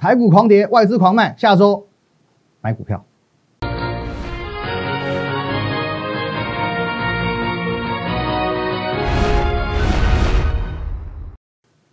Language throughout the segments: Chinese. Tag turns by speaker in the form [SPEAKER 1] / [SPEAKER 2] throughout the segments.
[SPEAKER 1] 台股狂跌，外资狂卖，下周买股票。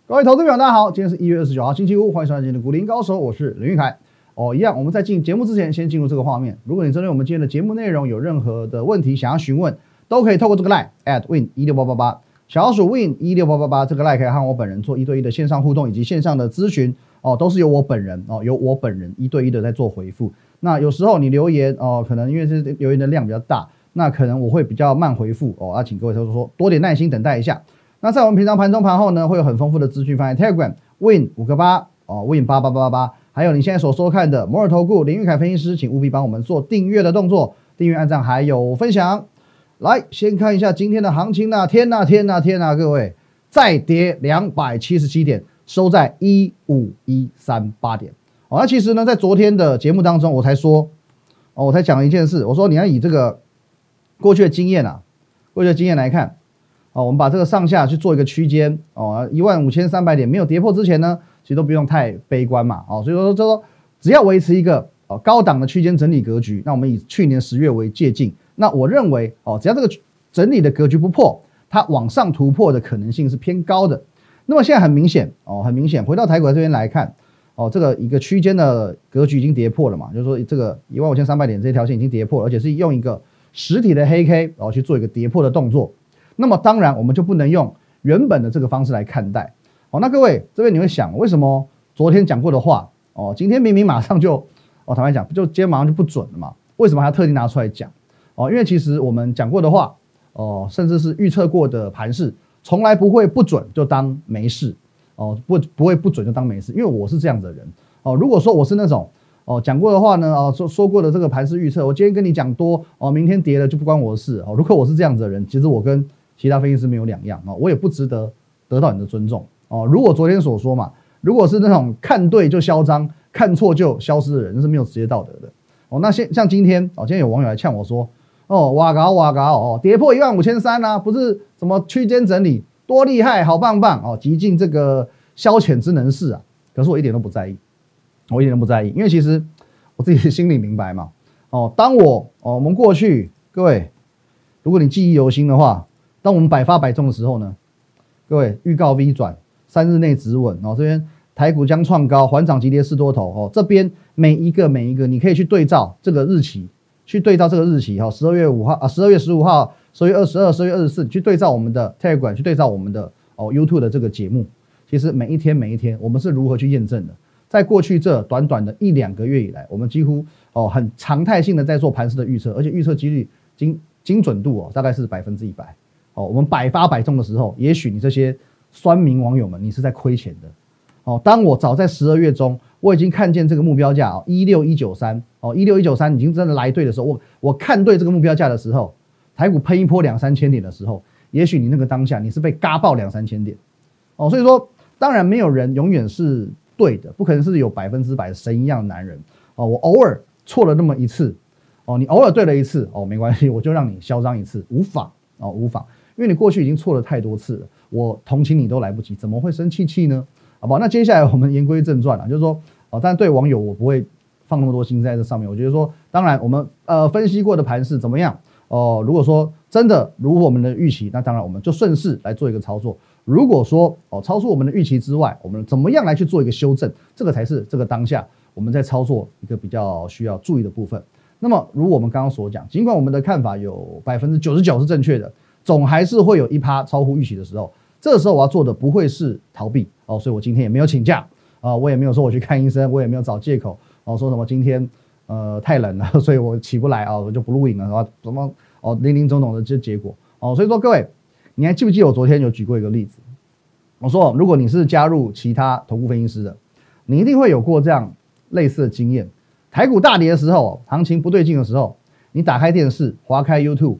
[SPEAKER 1] 各位投资朋友，大家好，今天是一月二十九号，星期五，欢迎收看今天的股林高手，我是林玉凯。哦，一样，我们在进节目之前，先进入这个画面。如果你针对我们今天的节目内容有任何的问题想要询问，都可以透过这个 line at win 一六八八八，小鼠 win 一六八八八这个 line 可以和我本人做一对一的线上互动以及线上的咨询。哦，都是由我本人哦，由我本人一对一的在做回复。那有时候你留言哦，可能因为是留言的量比较大，那可能我会比较慢回复哦。要请各位投资说多点耐心等待一下。那在我们平常盘中盘后呢，会有很丰富的资讯放在 Telegram Win 五个八哦，Win 八八八八八。还有你现在所收看的摩尔投顾林玉凯分析师，请务必帮我们做订阅的动作，订阅、按赞还有分享。来，先看一下今天的行情呐，天呐天呐天呐，各位再跌两百七十七点，收在一五一三八点。哦，那其实呢，在昨天的节目当中，我才说，哦，我才讲了一件事，我说你要以这个过去的经验啊，过去的经验来看，哦，我们把这个上下去做一个区间，哦，一万五千三百点没有跌破之前呢。其实都不用太悲观嘛，哦，所以说就说只要维持一个哦高档的区间整理格局，那我们以去年十月为借镜，那我认为哦只要这个整理的格局不破，它往上突破的可能性是偏高的。那么现在很明显哦，很明显回到台股这边来看，哦这个一个区间的格局已经跌破了嘛，就是说这个一万五千三百点这条线已经跌破，而且是用一个实体的黑 K 然后去做一个跌破的动作。那么当然我们就不能用原本的这个方式来看待。哦，那各位这边你会想，为什么昨天讲过的话，哦，今天明明马上就，哦，坦白讲，就今天马上就不准了嘛？为什么还要特地拿出来讲？哦，因为其实我们讲过的话，哦，甚至是预测过的盘势，从来不会不准就当没事，哦，不不会不准就当没事，因为我是这样的人，哦，如果说我是那种，哦，讲过的话呢，哦，说说过的这个盘势预测，我今天跟你讲多，哦，明天跌了就不关我的事，哦，如果我是这样子的人，其实我跟其他分析师没有两样，哦，我也不值得得到你的尊重。哦，如果昨天所说嘛，如果是那种看对就嚣张，看错就消失的人，那是没有职业道德的。哦，那现像今天哦，今天有网友来呛我说，哦，哇嘎哇嘎哦，跌破一万五千三啊，不是什么区间整理，多厉害，好棒棒哦，极尽这个消遣之能事啊。可是我一点都不在意，我一点都不在意，因为其实我自己心里明白嘛。哦，当我哦，我们过去各位，如果你记忆犹新的话，当我们百发百中的时候呢，各位预告 V 转。三日内止稳哦，这边台股将创高，缓涨急跌四多头哦。这边每一个每一个，你可以去对照这个日期，去对照这个日期哈，十二月五号啊，十二月十五号，十二月二十二，十二月二十四，去对照我们的 Telegram，去对照我们的哦 YouTube 的这个节目。其实每一天每一天，我们是如何去验证的？在过去这短短的一两个月以来，我们几乎哦很常态性的在做盘势的预测，而且预测几率精精准度哦大概是百分之一百哦。我们百发百中的时候，也许你这些。酸民网友们，你是在亏钱的哦。当我早在十二月中，我已经看见这个目标价哦，一六一九三哦，一六一九三已经真的来对的时候，我我看对这个目标价的时候，台股喷一波两三千点的时候，也许你那个当下你是被嘎爆两三千点哦。所以说，当然没有人永远是对的，不可能是有百分之百神一样的男人哦。我偶尔错了那么一次哦，你偶尔对了一次哦，没关系，我就让你嚣张一次，无妨哦，无妨，因为你过去已经错了太多次了。我同情你都来不及，怎么会生气气呢？好不好？那接下来我们言归正传了，就是说，哦，但对网友我不会放那么多心在这上面。我觉得说，当然我们呃分析过的盘势怎么样？哦，如果说真的如我们的预期，那当然我们就顺势来做一个操作。如果说哦超出我们的预期之外，我们怎么样来去做一个修正？这个才是这个当下我们在操作一个比较需要注意的部分。那么如我们刚刚所讲，尽管我们的看法有百分之九十九是正确的。总还是会有一趴超乎预期的时候，这时候我要做的不会是逃避哦，所以我今天也没有请假啊，我也没有说我去看医生，我也没有找借口哦，说什么今天呃太冷了，所以我起不来啊，我就不录影了，是吧？什么哦，零零总总的这结果哦，所以说各位，你还记不记得我昨天有举过一个例子？我说如果你是加入其他投顾分析师的，你一定会有过这样类似的经验：台股大跌的时候，行情不对劲的时候，你打开电视，划开 YouTube，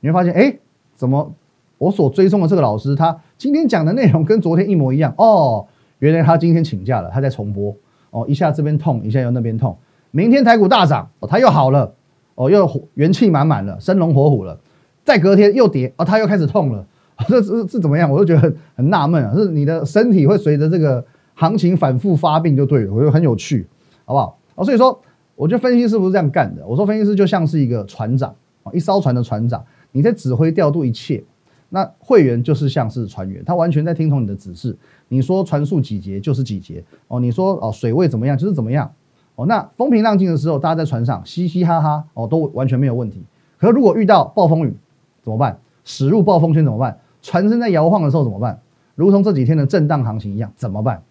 [SPEAKER 1] 你会发现，哎。怎么？我所追踪的这个老师，他今天讲的内容跟昨天一模一样哦。原来他今天请假了，他在重播哦。一下这边痛，一下又那边痛。明天台股大涨哦，他又好了哦，又元气满满了，生龙活虎了。再隔天又跌哦，他又开始痛了。这这这怎么样？我就觉得很很纳闷啊。是你的身体会随着这个行情反复发病就对了，我觉得很有趣，好不好？哦，所以说，我觉得分析师不是这样干的。我说分析师就像是一个船长啊，一艘船的船长，你在指挥调度一切。那会员就是像是船员，他完全在听从你的指示。你说船速几节就是几节哦，你说哦水位怎么样就是怎么样哦。那风平浪静的时候，大家在船上嘻嘻哈哈哦，都完全没有问题。可如果遇到暴风雨怎么办？驶入暴风圈怎么办？船身在摇晃的时候怎么办？如同这几天的震荡行情一样怎么办？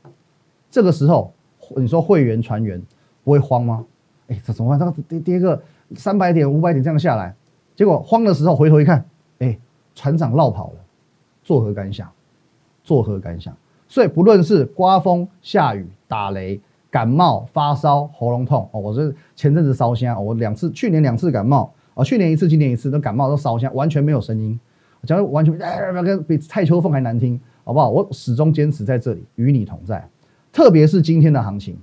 [SPEAKER 1] 这个时候你说会员船员不会慌吗？哎，这怎么办？这个跌跌个三百点、五百点这样下来，结果慌的时候回头一看，哎。船长绕跑了，作何感想？作何感想？所以不论是刮风、下雨、打雷、感冒、发烧、喉咙痛哦，我是前阵子烧香，我两次，去年两次感冒哦，去年一次，今年一次，都感冒都烧香，完全没有声音，讲的完全跟比蔡秋凤还难听，好不好？我始终坚持在这里与你同在，特别是今天的行情，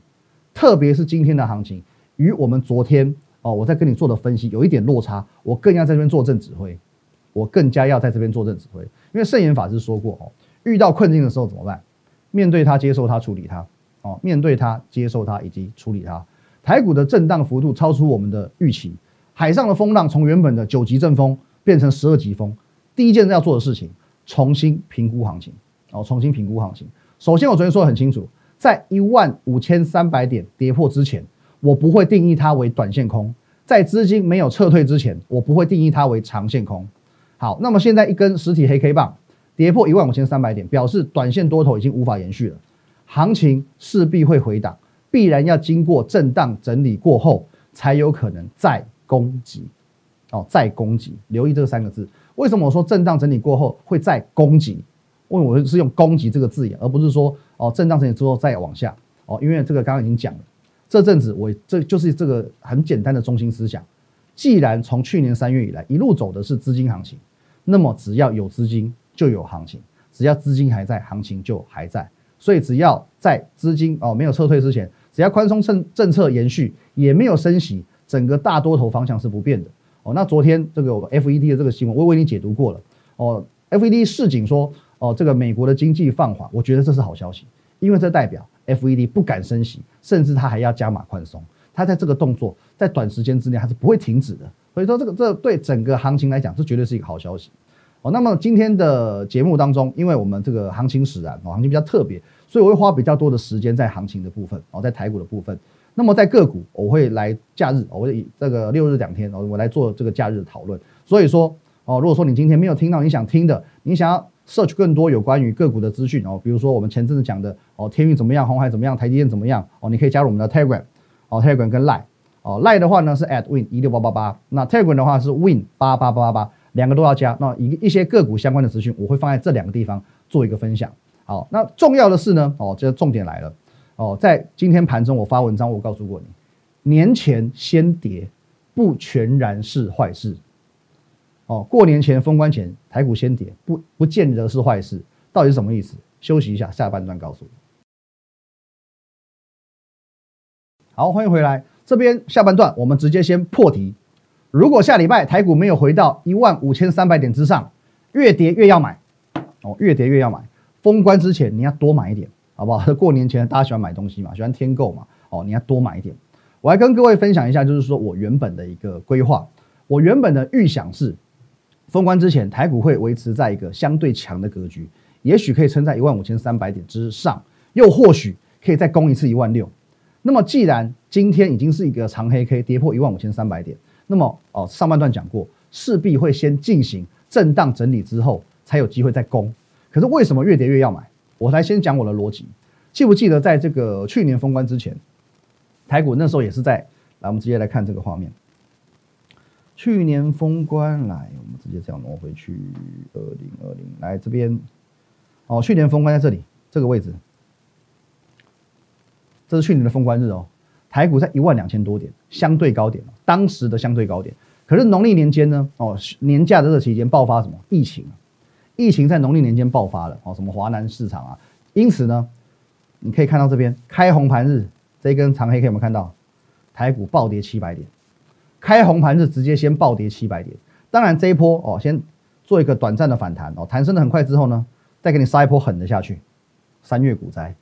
[SPEAKER 1] 特别是今天的行情与我们昨天哦，我在跟你做的分析有一点落差，我更要在这边坐镇指挥。我更加要在这边坐镇指挥，因为圣严法师说过哦，遇到困境的时候怎么办？面对它，接受它，处理它。哦，面对它，接受它，以及处理它。台股的震荡幅度超出我们的预期，海上的风浪从原本的九级阵风变成十二级风。第一件要做的事情，重新评估行情。哦，重新评估行情。首先，我昨天说的很清楚，在一万五千三百点跌破之前，我不会定义它为短线空；在资金没有撤退之前，我不会定义它为长线空。好，那么现在一根实体黑 K 棒跌破一万五千三百点，表示短线多头已经无法延续了，行情势必会回档，必然要经过震荡整理过后，才有可能再攻击。哦，再攻击，留意这三个字。为什么我说震荡整理过后会再攻击？因为我是用攻击这个字眼，而不是说哦震荡整理之后再往下。哦，因为这个刚刚已经讲了，这阵子我这就是这个很简单的中心思想。既然从去年三月以来一路走的是资金行情，那么只要有资金就有行情，只要资金还在，行情就还在。所以只要在资金哦没有撤退之前，只要宽松政政策延续，也没有升息，整个大多头方向是不变的。哦，那昨天这个 FED 的这个新闻，我为你解读过了。哦，FED 市井说哦这个美国的经济放缓，我觉得这是好消息，因为这代表 FED 不敢升息，甚至它还要加码宽松。它在这个动作在短时间之内还是不会停止的，所以说这个这对整个行情来讲，这绝对是一个好消息哦。那么今天的节目当中，因为我们这个行情使然哦，行情比较特别，所以我会花比较多的时间在行情的部分哦，在台股的部分。那么在个股，我会来假日，我会以这个六日两天哦，我来做这个假日的讨论。所以说哦，如果说你今天没有听到你想听的，你想要 search 更多有关于个股的资讯哦，比如说我们前阵子讲的哦，天运怎么样，红海怎么样，台积电怎么样哦，你可以加入我们的 Telegram。哦，Telegram 跟 Line，哦 lie 的话呢是 at win 一六八八八，那 Tegan 的话是 win 八八八八八，两个都要加。那一一些个股相关的资讯，我会放在这两个地方做一个分享。好，那重要的是呢，哦，这重点来了，哦，在今天盘中我发文章，我告诉过你，年前先跌不全然是坏事。哦，过年前封关前台股先跌，不不见得是坏事，到底是什么意思？休息一下，下半段告诉你。好，欢迎回来。这边下半段，我们直接先破题。如果下礼拜台股没有回到一万五千三百点之上，越跌越要买哦，越跌越要买。封关之前你要多买一点，好不好？过年前大家喜欢买东西嘛，喜欢添购嘛，哦，你要多买一点。我来跟各位分享一下，就是说我原本的一个规划，我原本的预想是，封关之前台股会维持在一个相对强的格局，也许可以撑在一万五千三百点之上，又或许可以再攻一次一万六。那么，既然今天已经是一个长黑 K 跌破一万五千三百点，那么哦，上半段讲过，势必会先进行震荡整理之后，才有机会再攻。可是为什么越跌越要买？我来先讲我的逻辑。记不记得在这个去年封关之前，台股那时候也是在来，我们直接来看这个画面。去年封关来，我们直接这样挪回去，二零二零来这边，哦，去年封关在这里这个位置。这是去年的封关日哦，台股在一万两千多点，相对高点当时的相对高点。可是农历年间呢，哦，年假的这期间爆发什么疫情？疫情在农历年间爆发了哦，什么华南市场啊？因此呢，你可以看到这边开红盘日这一根长黑，可以有没有看到？台股暴跌七百点，开红盘日直接先暴跌七百点。当然这一波哦，先做一个短暂的反弹哦，弹升的很快之后呢，再给你杀一波狠的下去，三月股灾。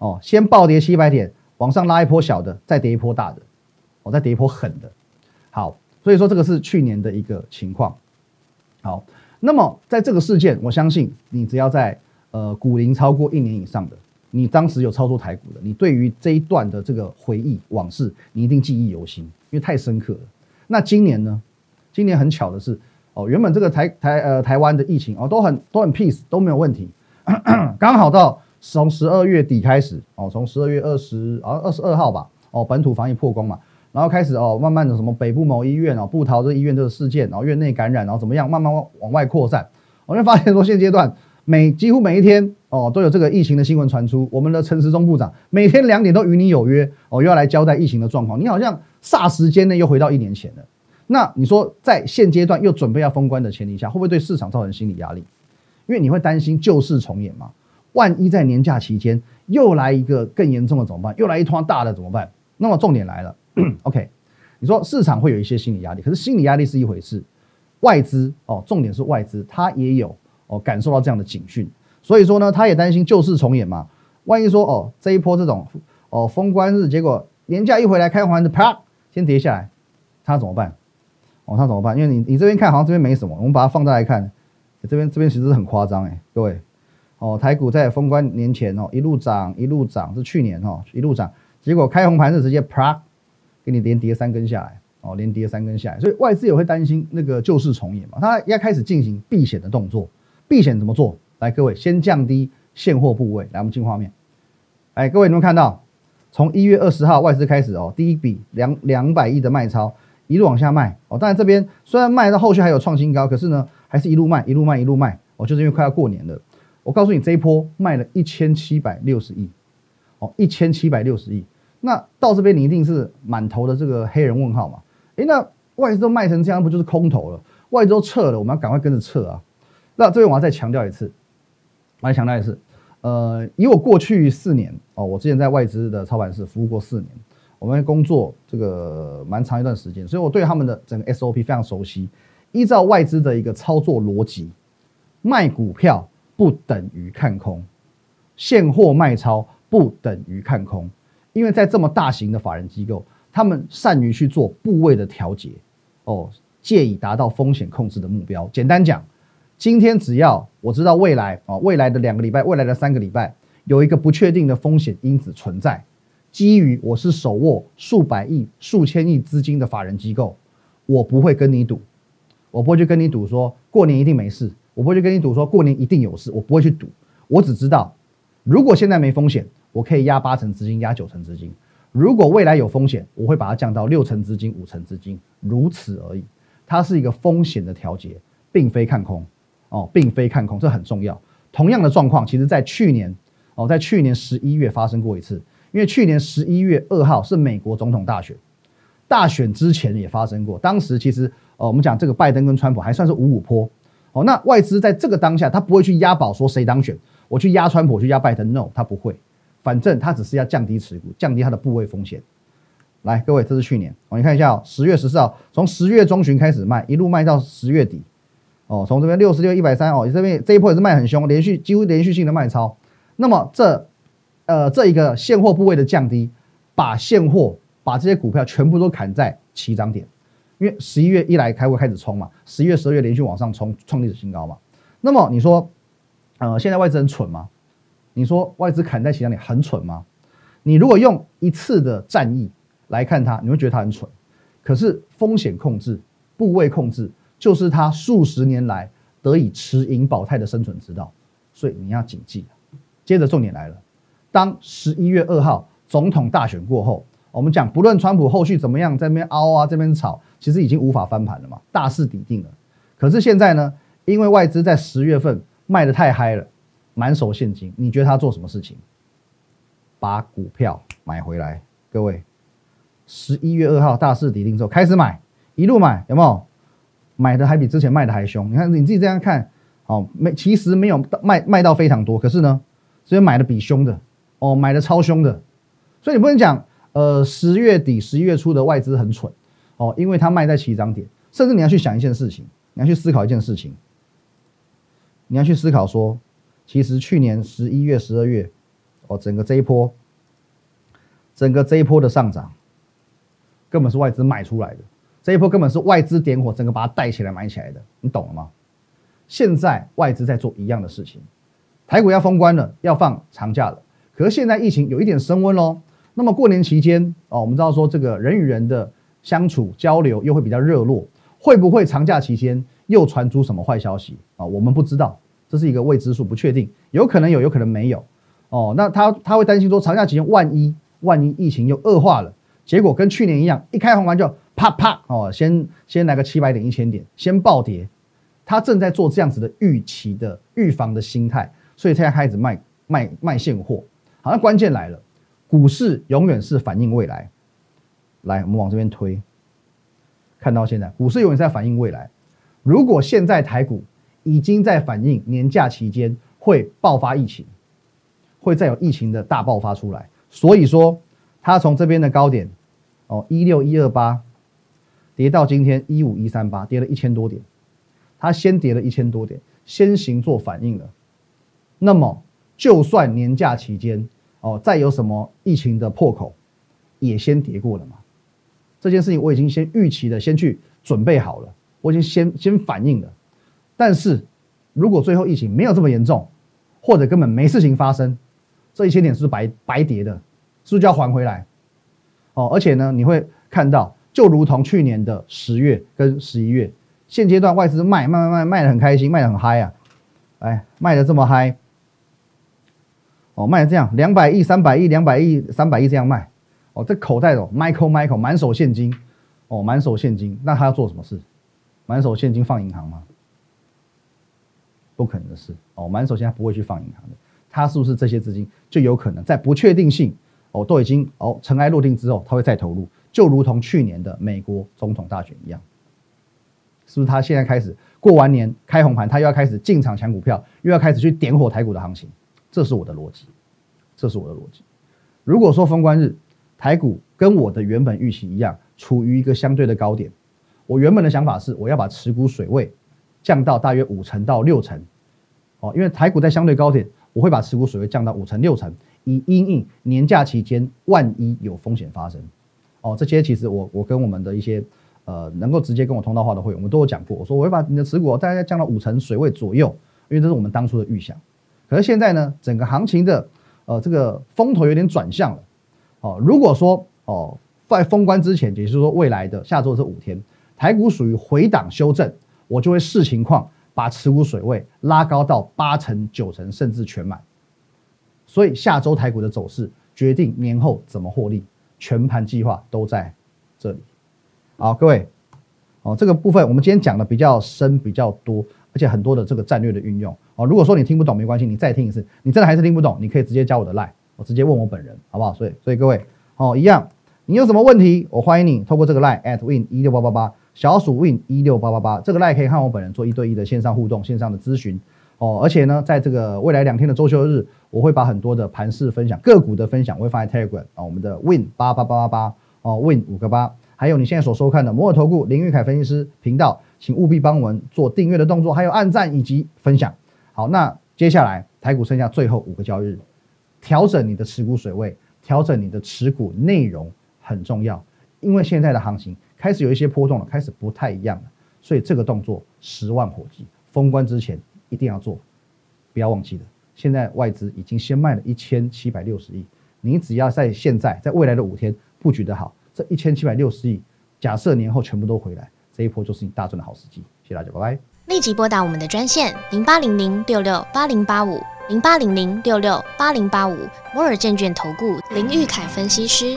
[SPEAKER 1] 哦，先暴跌七百点，往上拉一波小的，再跌一波大的，哦，再跌一波狠的。好，所以说这个是去年的一个情况。好，那么在这个事件，我相信你只要在呃股龄超过一年以上的，你当时有操作台股的，你对于这一段的这个回忆往事，你一定记忆犹新，因为太深刻了。那今年呢？今年很巧的是，哦，原本这个台台呃台湾的疫情哦都很都很 peace 都没有问题，刚好到从十二月底开始哦，从十二月二十啊二十二号吧，哦本土防疫破功嘛。然后开始哦，慢慢的什么北部某医院哦，布桃这医院这个事件，然后院内感染，然后怎么样，慢慢往往外扩散。我就发现说，现阶段每几乎每一天哦，都有这个疫情的新闻传出。我们的陈时中部长每天两点都与你有约哦，又要来交代疫情的状况。你好像霎时间内又回到一年前了。那你说在现阶段又准备要封关的前提下，会不会对市场造成心理压力？因为你会担心旧事重演嘛？万一在年假期间又来一个更严重的怎么办？又来一团大的怎么办？那么重点来了。OK，你说市场会有一些心理压力，可是心理压力是一回事，外资哦，重点是外资，它也有哦感受到这样的警讯，所以说呢，他也担心旧事重演嘛。万一说哦这一波这种哦封关日，结果年假一回来开完的啪先跌下来，他怎么办？哦他怎么办？因为你你这边看好像这边没什么，我们把它放大来看，这边这边其实很夸张哎，各位哦台股在封关年前哦一路涨一路涨，是去年哦一路涨，结果开红盘是直接啪。给你连跌三根下来，哦，连跌三根下来，所以外资也会担心那个旧事重演嘛，他要开始进行避险的动作。避险怎么做？来，各位先降低现货部位。来，我们进画面。哎，各位有没有看到？从一月二十号外资开始哦，第一笔两两百亿的卖超，一路往下卖哦。当然这边虽然卖到后续还有创新高，可是呢，还是一路卖，一路卖，一路卖。哦，就是因为快要过年了。我告诉你，这一波卖了一千七百六十亿，哦，一千七百六十亿。那到这边你一定是满头的这个黑人问号嘛？诶，那外资都卖成这样，不就是空头了？外资都撤了，我们要赶快跟着撤啊！那这边我要再强调一次，我要强调一次，呃，以我过去四年哦，我之前在外资的操盘室服务过四年，我们工作这个蛮长一段时间，所以我对他们的整个 SOP 非常熟悉。依照外资的一个操作逻辑，卖股票不等于看空，现货卖超不等于看空。因为在这么大型的法人机构，他们善于去做部位的调节，哦，借以达到风险控制的目标。简单讲，今天只要我知道未来啊，未来的两个礼拜，未来的三个礼拜有一个不确定的风险因子存在，基于我是手握数百亿、数千亿资金的法人机构，我不会跟你赌，我不会去跟你赌说过年一定没事，我不会去跟你赌说过年一定有事，我不会去赌，我只知道如果现在没风险。我可以压八成资金，压九成资金。如果未来有风险，我会把它降到六成资金、五成资金，如此而已。它是一个风险的调节，并非看空哦，并非看空，这很重要。同样的状况，其实在去年哦，在去年十一月发生过一次。因为去年十一月二号是美国总统大选，大选之前也发生过。当时其实呃，我们讲这个拜登跟川普还算是五五坡哦。那外资在这个当下，他不会去押宝说谁当选，我去压川普，去压拜登，no，他不会。反正他只是要降低持股，降低他的部位风险。来，各位，这是去年哦，你看一下哦，十月十四号，从十月中旬开始卖，一路卖到十月底。哦，从这边六十六一百三哦，这边这一波也是卖很凶，连续几乎连续性的卖超。那么这呃这一个现货部位的降低，把现货把这些股票全部都砍在起涨点，因为十一月一来开会开始冲嘛，十一月十二月连续往上冲，创历史新高嘛。那么你说，呃，现在外资很蠢吗？你说外资砍在起涨点很蠢吗？你如果用一次的战役来看它，你会觉得它很蠢。可是风险控制、部位控制，就是它数十年来得以持盈保泰的生存之道。所以你要谨记。接着重点来了，当十一月二号总统大选过后，我们讲不论川普后续怎么样，在那边凹啊，这边炒，其实已经无法翻盘了嘛，大势已定了。可是现在呢，因为外资在十月份卖的太嗨了。满手现金，你觉得他做什么事情？把股票买回来，各位，十一月二号大势底定之后开始买，一路买，有没有？买的还比之前卖的还凶。你看你自己这样看，哦，没，其实没有卖卖到非常多，可是呢，所以买的比凶的，哦，买的超凶的。所以你不能讲，呃，十月底、十一月初的外资很蠢，哦，因为它卖在起涨点。甚至你要去想一件事情，你要去思考一件事情，你要去思考说。其实去年十一月、十二月，哦，整个这一波，整个这一波的上涨，根本是外资买出来的，这一波根本是外资点火，整个把它带起来买起来的，你懂了吗？现在外资在做一样的事情，台股要封关了，要放长假了，可是现在疫情有一点升温喽。那么过年期间哦，我们知道说这个人与人的相处交流又会比较热络，会不会长假期间又传出什么坏消息啊？我们不知道，这是一个未知数，不确定，有可能有，有可能没有。哦，那他他会担心说长假期间万一万一疫情又恶化了，结果跟去年一样，一开红盘就啪啪哦，先先来个七百点一千点，先暴跌。他正在做这样子的预期的预防的心态，所以现在开始卖卖卖现货。好，那关键来了。股市永远是反映未来，来，我们往这边推，看到现在，股市永远在反映未来。如果现在台股已经在反映年假期间会爆发疫情，会再有疫情的大爆发出来，所以说它从这边的高点，哦，一六一二八，跌到今天一五一三八，跌了一千多点，它先跌了一千多点，先行做反应了。那么，就算年假期间，哦，再有什么疫情的破口，也先跌过了嘛？这件事情我已经先预期的，先去准备好了，我已经先先反应了。但是如果最后疫情没有这么严重，或者根本没事情发生，这一千点是白白跌的，是不是就要还回来？哦，而且呢，你会看到，就如同去年的十月跟十一月，现阶段外资卖卖卖卖卖的很开心，卖的很嗨啊，哎，卖的这么嗨。哦，卖这样两百亿、三百亿、两百亿、三百亿这样卖，哦，这口袋哦，Michael Michael 满手现金，哦，满手现金，那他要做什么事？满手现金放银行吗？不可能的事，哦，满手现在不会去放银行的，他是不是这些资金就有可能在不确定性哦都已经哦尘埃落定之后，他会再投入，就如同去年的美国总统大选一样，是不是他现在开始过完年开红盘，他又要开始进场抢股票，又要开始去点火台股的行情？这是我的逻辑，这是我的逻辑。如果说封关日台股跟我的原本预期一样，处于一个相对的高点，我原本的想法是我要把持股水位降到大约五成到六成，哦，因为台股在相对高点，我会把持股水位降到五成六成，以因应年假期间万一有风险发生，哦，这些其实我我跟我们的一些呃能够直接跟我通道话的会员，我们都有讲过，我说我会把你的持股大概降到五成水位左右，因为这是我们当初的预想。可是现在呢，整个行情的呃这个风头有点转向了，哦，如果说哦在封关之前，也就是说未来的下周这五天，台股属于回档修正，我就会视情况把持股水位拉高到八成、九成，甚至全满。所以下周台股的走势决定年后怎么获利，全盘计划都在这里。好，各位，哦这个部分我们今天讲的比较深、比较多，而且很多的这个战略的运用。哦，如果说你听不懂没关系，你再听一次。你真的还是听不懂，你可以直接加我的 line，我直接问我本人，好不好？所以，所以各位，哦，一样，你有什么问题，我欢迎你透过这个 line at win 一六八八八，小鼠 win 一六八八八，这个 line 可以和我本人做一对一的线上互动、线上的咨询。哦，而且呢，在这个未来两天的周休日，我会把很多的盘势分享、个股的分享，我会放在 Telegram 啊，我们的 win 八八八八八哦，win 五个八，还有你现在所收看的摩尔投顾林玉凯分析师频道，请务必帮我们做订阅的动作，还有按赞以及分享。好，那接下来台股剩下最后五个交易日，调整你的持股水位，调整你的持股内容很重要，因为现在的行情开始有一些波动了，开始不太一样了，所以这个动作十万火急，封关之前一定要做，不要忘记了。现在外资已经先卖了一千七百六十亿，你只要在现在，在未来的五天布局的好，一千七百六十亿，假设年后全部都回来，这一波就是你大赚的好时机。谢谢大家，拜拜。
[SPEAKER 2] 立即拨打我们的专线零八零零六六八零八五零八零零六六八零八五摩尔证券投顾林玉凯分析师。